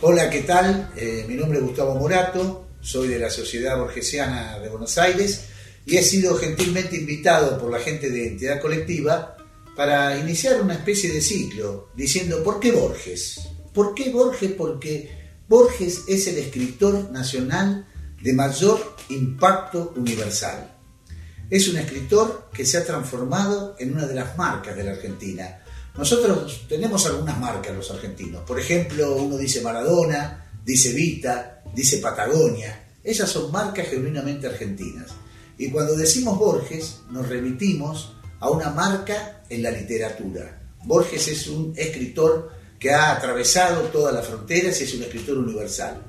Hola, ¿qué tal? Eh, mi nombre es Gustavo Morato, soy de la Sociedad Borgesiana de Buenos Aires y he sido gentilmente invitado por la gente de Entidad Colectiva para iniciar una especie de ciclo diciendo ¿por qué Borges? ¿Por qué Borges? Porque Borges es el escritor nacional de mayor impacto universal. Es un escritor que se ha transformado en una de las marcas de la Argentina nosotros tenemos algunas marcas los argentinos. Por ejemplo, uno dice Maradona, dice Vita, dice Patagonia. Esas son marcas genuinamente argentinas. Y cuando decimos Borges, nos remitimos a una marca en la literatura. Borges es un escritor que ha atravesado todas las fronteras y es un escritor universal.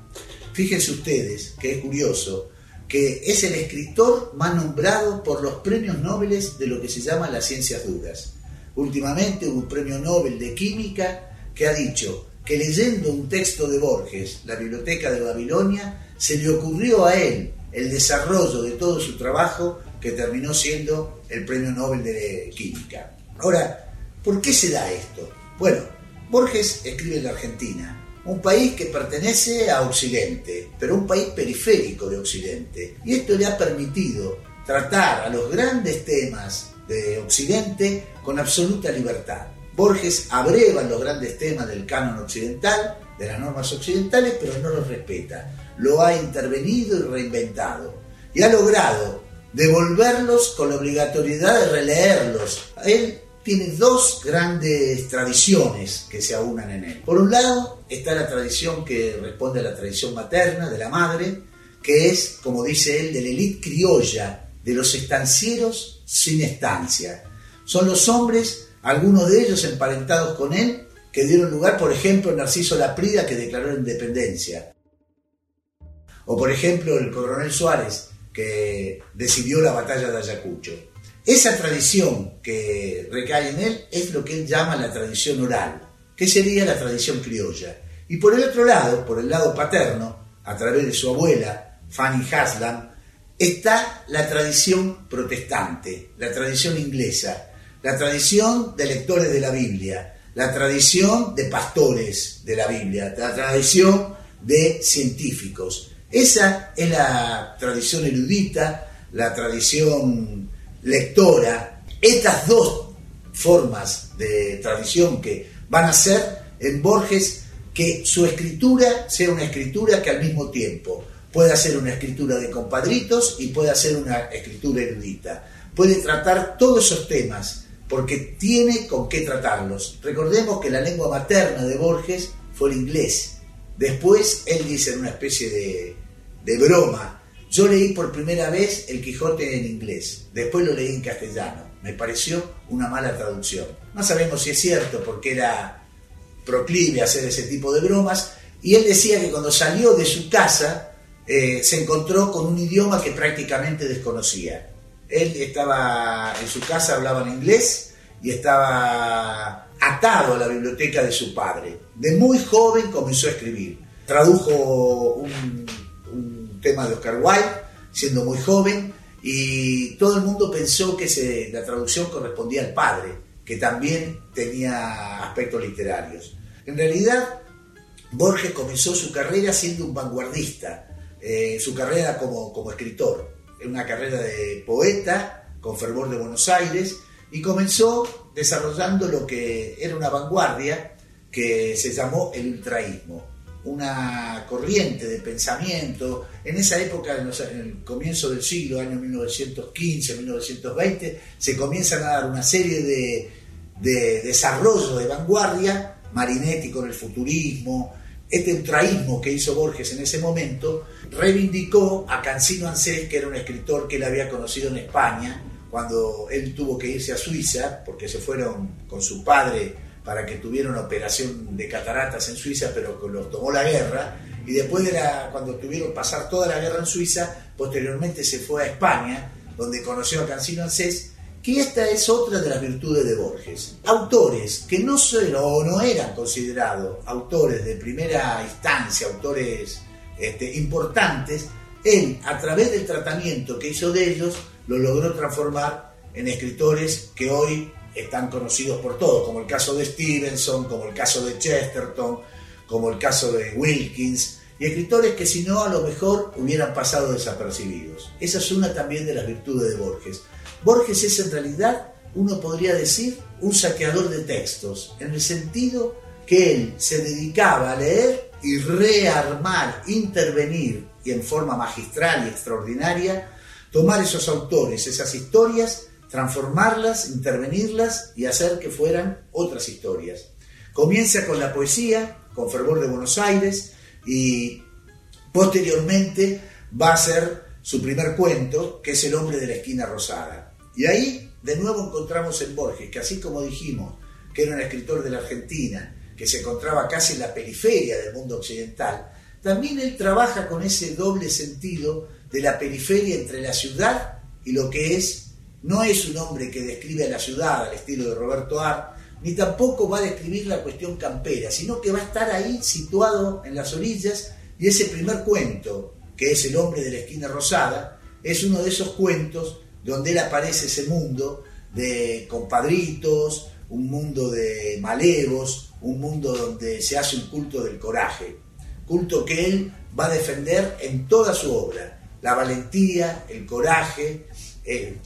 Fíjense ustedes que es curioso que es el escritor más nombrado por los premios Nobel de lo que se llama las ciencias duras. Últimamente un premio Nobel de Química que ha dicho que leyendo un texto de Borges, la Biblioteca de Babilonia, se le ocurrió a él el desarrollo de todo su trabajo que terminó siendo el premio Nobel de Química. Ahora, ¿por qué se da esto? Bueno, Borges escribe en la Argentina, un país que pertenece a Occidente, pero un país periférico de Occidente. Y esto le ha permitido tratar a los grandes temas de Occidente con absoluta libertad. Borges abreva los grandes temas del canon occidental, de las normas occidentales, pero no los respeta. Lo ha intervenido y reinventado. Y ha logrado devolverlos con la obligatoriedad de releerlos. Él tiene dos grandes tradiciones que se aunan en él. Por un lado está la tradición que responde a la tradición materna de la madre, que es, como dice él, de la élite criolla, de los estancieros sin estancia. Son los hombres, algunos de ellos emparentados con él, que dieron lugar, por ejemplo, Narciso Laprida, que declaró independencia. O, por ejemplo, el coronel Suárez, que decidió la batalla de Ayacucho. Esa tradición que recae en él es lo que él llama la tradición oral, que sería la tradición criolla. Y por el otro lado, por el lado paterno, a través de su abuela, Fanny Haslam, está la tradición protestante, la tradición inglesa, la tradición de lectores de la Biblia, la tradición de pastores de la Biblia, la tradición de científicos. Esa es la tradición erudita, la tradición lectora. Estas dos formas de tradición que van a ser en Borges que su escritura sea una escritura que al mismo tiempo Puede hacer una escritura de compadritos y puede hacer una escritura erudita. Puede tratar todos esos temas porque tiene con qué tratarlos. Recordemos que la lengua materna de Borges fue el inglés. Después él dice en una especie de, de broma, yo leí por primera vez El Quijote en inglés, después lo leí en castellano. Me pareció una mala traducción. No sabemos si es cierto porque era proclive a hacer ese tipo de bromas. Y él decía que cuando salió de su casa, eh, se encontró con un idioma que prácticamente desconocía. Él estaba en su casa, hablaba en inglés y estaba atado a la biblioteca de su padre. De muy joven comenzó a escribir. Tradujo un, tema de Oscar Wilde, siendo muy joven, y todo el mundo pensó que la traducción correspondía al padre, que también tenía aspectos literarios. En realidad, Borges comenzó su carrera siendo un vanguardista, eh, su carrera como, como escritor. Una carrera de poeta con fervor de Buenos Aires y comenzó desarrollando lo que era una vanguardia que se llamó el ultraísmo, una corriente de pensamiento. En esa época, en el comienzo del siglo, año 1915-1920, se comienzan a dar una serie de, de desarrollos de vanguardia, Marinetti con el futurismo, este ultraísmo que hizo Borges en ese momento reivindicó a Cancino Ansés, que era un escritor que él había conocido en España, cuando él tuvo que irse a Suiza, porque se fueron con su padre para que tuviera una operación de cataratas en Suiza, pero los tomó la guerra, y después de la, cuando tuvieron pasar toda la guerra en Suiza, posteriormente se fue a España, donde conoció a Cancino Ansés, que esta es otra de las virtudes de Borges. Autores que no, son, o no eran considerados autores de primera instancia, autores este, importantes, él, a través del tratamiento que hizo de ellos, lo logró transformar en escritores que hoy están conocidos por todos, como el caso de Stevenson, como el caso de Chesterton, como el caso de Wilkins, y escritores que si no a lo mejor hubieran pasado desapercibidos. Esa es una también de las virtudes de Borges. Borges es en realidad, uno podría decir, un saqueador de textos, en el sentido que él se dedicaba a leer y rearmar, intervenir y en forma magistral y extraordinaria, tomar esos autores, esas historias, transformarlas, intervenirlas y hacer que fueran otras historias. Comienza con la poesía, con Fervor de Buenos Aires, y posteriormente va a ser su primer cuento, que es El hombre de la esquina rosada. Y ahí de nuevo encontramos en Borges, que así como dijimos que era un escritor de la Argentina, que se encontraba casi en la periferia del mundo occidental, también él trabaja con ese doble sentido de la periferia entre la ciudad y lo que es, no es un hombre que describe a la ciudad al estilo de Roberto Art, ni tampoco va a describir la cuestión campera, sino que va a estar ahí situado en las orillas y ese primer cuento, que es El hombre de la esquina rosada, es uno de esos cuentos donde él aparece ese mundo de compadritos, un mundo de malevos, un mundo donde se hace un culto del coraje, culto que él va a defender en toda su obra, la valentía, el coraje,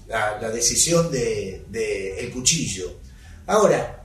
la, decisión del de, el cuchillo. Ahora,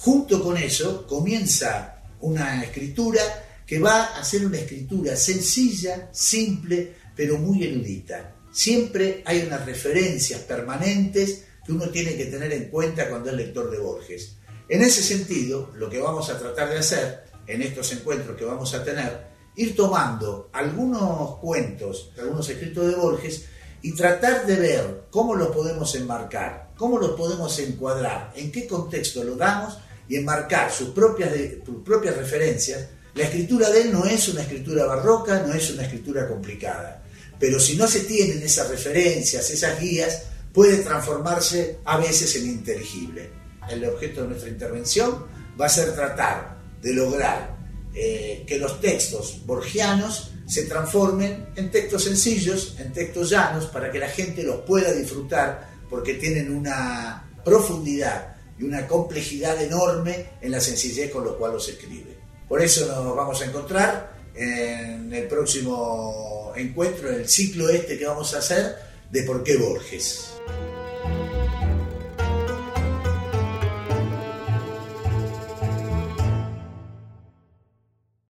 junto con eso comienza una escritura que va a ser una escritura sencilla, simple, pero muy erudita. Siempre hay unas referencias permanentes que uno tiene que tener en cuenta cuando es lector de Borges. En ese sentido, lo que vamos a tratar de hacer en estos encuentros que vamos a tener, ir tomando algunos cuentos, algunos escritos de Borges y tratar de ver cómo los podemos enmarcar, cómo los podemos encuadrar, en qué contexto lo damos y enmarcar sus propias, sus propias referencias. La escritura de él no es una escritura barroca, no es una escritura complicada, pero si no se tienen esas referencias, esas guías, puede transformarse a veces en inteligible. El objeto de nuestra intervención va a ser tratar de lograr eh, que los textos borgianos se transformen en textos sencillos, en textos llanos, para que la gente los pueda disfrutar, porque tienen una profundidad y una complejidad enorme en la sencillez con lo cual los escribe. Por eso nos vamos a encontrar en el próximo encuentro, en el ciclo este que vamos a hacer de por qué Borges.